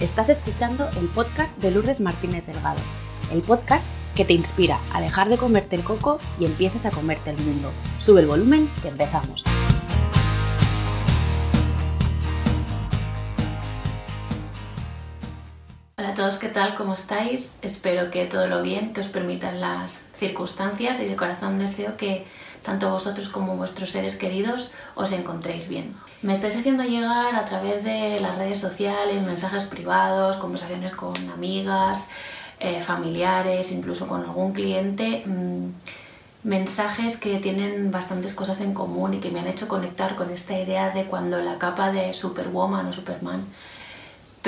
Estás escuchando el podcast de Lourdes Martínez Delgado, el podcast que te inspira a dejar de comerte el coco y empieces a comerte el mundo. Sube el volumen que empezamos. Hola a todos, ¿qué tal? ¿Cómo estáis? Espero que todo lo bien, que os permitan las circunstancias y de corazón deseo que tanto vosotros como vuestros seres queridos os encontréis bien. Me estáis haciendo llegar a través de las redes sociales, mensajes privados, conversaciones con amigas, eh, familiares, incluso con algún cliente, mm, mensajes que tienen bastantes cosas en común y que me han hecho conectar con esta idea de cuando la capa de Superwoman o Superman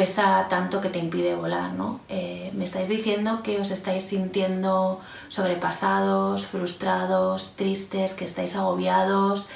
pesa tanto que te impide volar, ¿no? Eh, me estáis diciendo que os estáis sintiendo sobrepasados, frustrados, tristes, que estáis agobiados,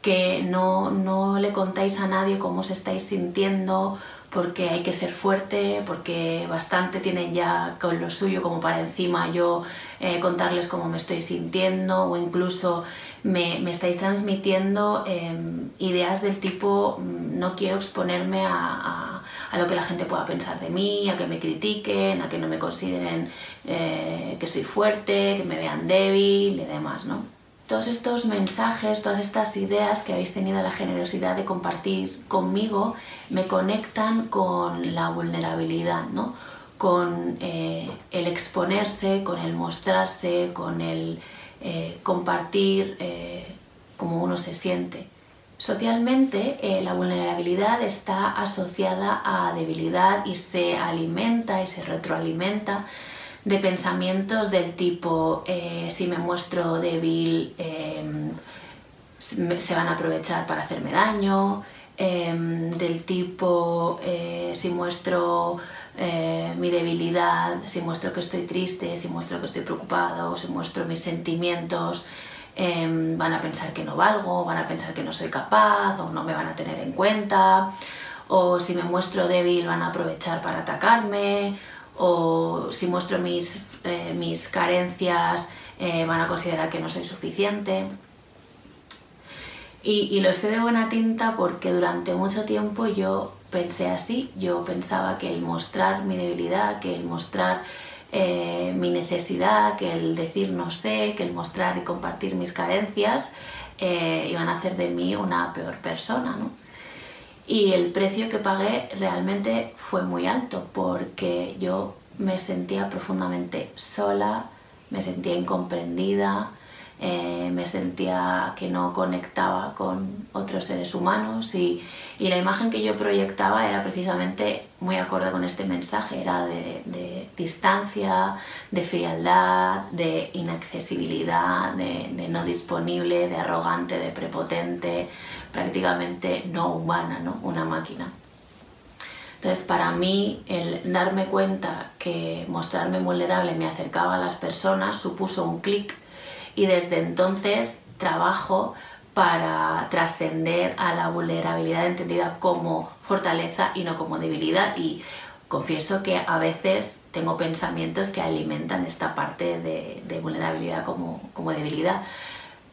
que no, no le contáis a nadie cómo os estáis sintiendo, porque hay que ser fuerte, porque bastante tienen ya con lo suyo como para encima yo eh, contarles cómo me estoy sintiendo o incluso me, estáis transmitiendo em, ideas del tipo mm, no quiero exponerme a, a, lo que la gente pueda pensar de mí, a que me critiquen, a que no me consideren eh, que soy fuerte, que me vean débil y demás, ¿no? todos estos mensajes, todas estas ideas que habéis tenido la generosidad de compartir conmigo me conectan con la vulnerabilidad, ¿no? con eh, el exponerse, con el mostrarse, con el eh, compartir cómo uno se siente. Socialmente la vulnerabilidad está asociada a debilidad y se alimenta y se retroalimenta de pensamientos del tipo, eh, si me muestro débil, em, se van a aprovechar para hacerme daño, em, del tipo, eh, si muestro eh, mi debilidad, si muestro que estoy triste, si muestro que estoy preocupado, si muestro mis sentimientos, em, van a pensar que no valgo, van a pensar que no soy capaz o no me van a tener en cuenta, o si me muestro débil van a aprovechar para atacarme, o si muestro mis, eh, mis carencias eh, van a considerar que no soy suficiente. Y, y, lo sé de buena tinta porque durante mucho tiempo yo pensé así, yo pensaba que el mostrar mi debilidad, que el mostrar eh, mi necesidad, que el decir no sé, que el mostrar y compartir mis carencias iban a hacer de mí una peor persona. ¿no? Y el precio que pagué realmente fue muy alto porque yo me sentía profundamente sola, me sentía incomprendida, eh, me sentía que no conectaba con otros seres humanos y, y, la imagen que yo proyectaba era precisamente muy acorde con este mensaje, era de, distancia, de frialdad, de inaccesibilidad, de, de, no disponible, de arrogante, de prepotente, prácticamente no humana, ¿no? una máquina. Entonces, para mí, el darme cuenta que mostrarme vulnerable me acercaba a las personas supuso un clic y desde entonces trabajo para trascender a la vulnerabilidad entendida como fortaleza y no como debilidad. Y confieso que a veces tengo pensamientos que alimentan esta parte de, vulnerabilidad como, como debilidad.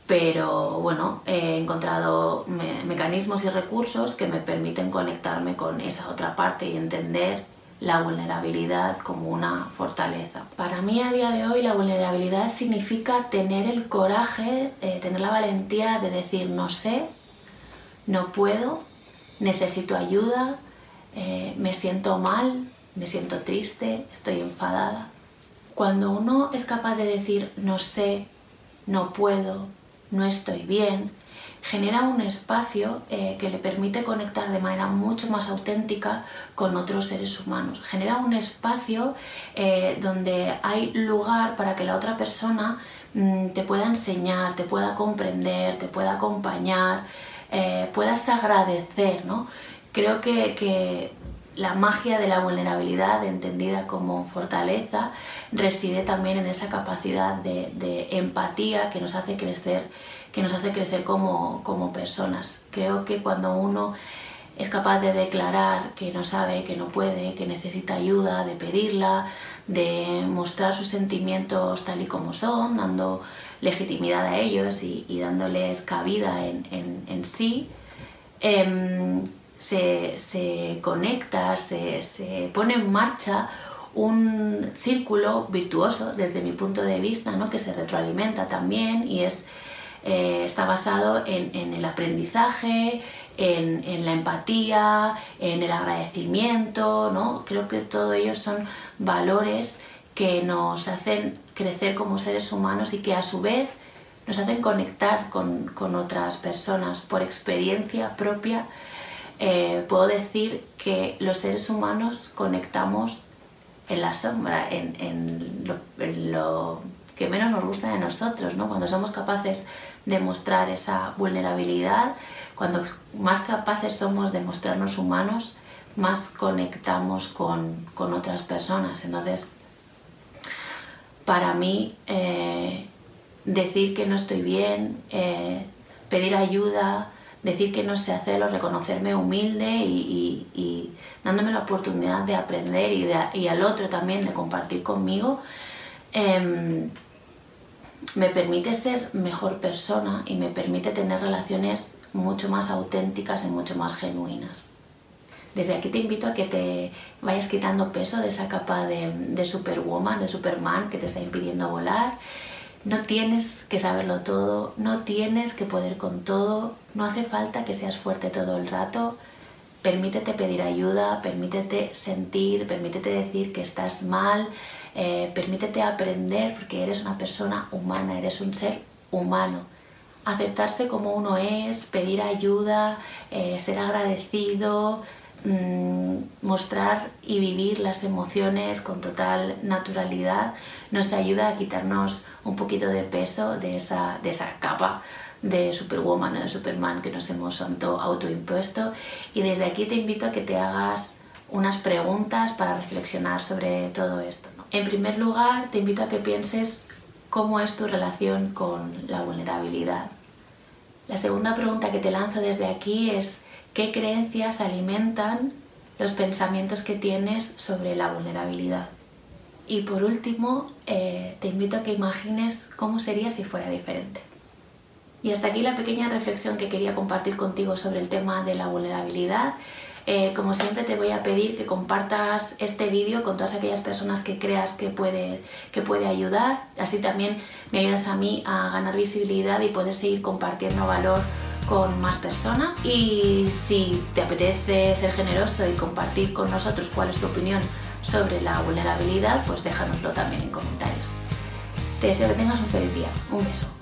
Pero bueno, he encontrado me mecanismos y recursos que me permiten conectarme con esa otra parte y entender la vulnerabilidad como una fortaleza. Para mí a día de hoy la vulnerabilidad significa tener el coraje, eh, tener la valentía de decir no sé, no puedo, necesito ayuda, eh, me siento mal, me siento triste, estoy enfadada. Cuando uno es capaz de decir no sé, no puedo, no estoy bien, genera un espacio eh, que le permite conectar de manera mucho más auténtica con otros seres humanos. Genera un espacio eh, donde hay lugar para que la otra persona mm, te pueda enseñar, te pueda comprender, te pueda acompañar, eh, puedas agradecer. ¿no? Creo que, que la magia de la vulnerabilidad, entendida como fortaleza, reside también en esa capacidad de, empatía que nos hace crecer, que nos hace crecer como, como personas. Creo que cuando uno es capaz de declarar que no sabe, que no puede, que necesita ayuda, de pedirla, de mostrar sus sentimientos tal y como son, dando legitimidad a ellos y, dándoles cabida en, sí, eh, se, conecta, se, pone en marcha un círculo virtuoso desde mi punto de vista, ¿no? que se retroalimenta también y es, eh, está basado en, el aprendizaje, en, la empatía, en el agradecimiento, ¿no? creo que todo ellos son valores que nos hacen crecer como seres humanos y que a su vez nos hacen conectar con, otras personas por experiencia propia eh, puedo decir que los seres humanos conectamos en la sombra, en, lo, que menos nos gusta de nosotros, ¿no? cuando somos capaces de mostrar esa vulnerabilidad, cuando más capaces somos de mostrarnos humanos, más conectamos con, otras personas. Entonces, para mí, eh, decir que no estoy bien, eh, pedir ayuda, decir que no sé hacerlo, reconocerme humilde y, dándome la oportunidad de aprender y, al otro también de compartir conmigo, em, me permite ser mejor persona y me permite tener relaciones mucho más auténticas y mucho más genuinas. Desde aquí te invito a que te vayas quitando peso de esa capa de, de superwoman, de superman que te está impidiendo volar no tienes que saberlo todo, no tienes que poder con todo, no hace falta que seas fuerte todo el rato. Permítete pedir ayuda, permítete sentir, permítete decir que estás mal, eh, permítete aprender porque eres una persona humana, eres un ser humano. Aceptarse como uno es, pedir ayuda, eh, ser agradecido, Mm, mostrar y vivir las emociones con total naturalidad nos ayuda a quitarnos un poquito de peso de esa, de esa capa de Superwoman o de Superman que nos hemos auto, autoimpuesto y desde aquí te invito a que te hagas unas preguntas para reflexionar sobre todo esto. En primer lugar, te invito a que pienses cómo es tu relación con la vulnerabilidad. La segunda pregunta que te lanzo desde aquí es qué creencias alimentan los pensamientos que tienes sobre la vulnerabilidad. Y por último, eh, te invito a que imagines cómo sería si fuera diferente. Y hasta aquí la pequeña reflexión que quería compartir contigo sobre el tema de la vulnerabilidad. Eh, como siempre te voy a pedir que compartas este vídeo con todas aquellas personas que creas que puede, que puede ayudar. Así también me ayudas a mí a ganar visibilidad y poder seguir compartiendo valor con más personas y si te apetece ser generoso y compartir con nosotros cuál es tu opinión sobre la vulnerabilidad, pues déjanoslo también en comentarios. Te deseo que tengas un feliz día. Un beso.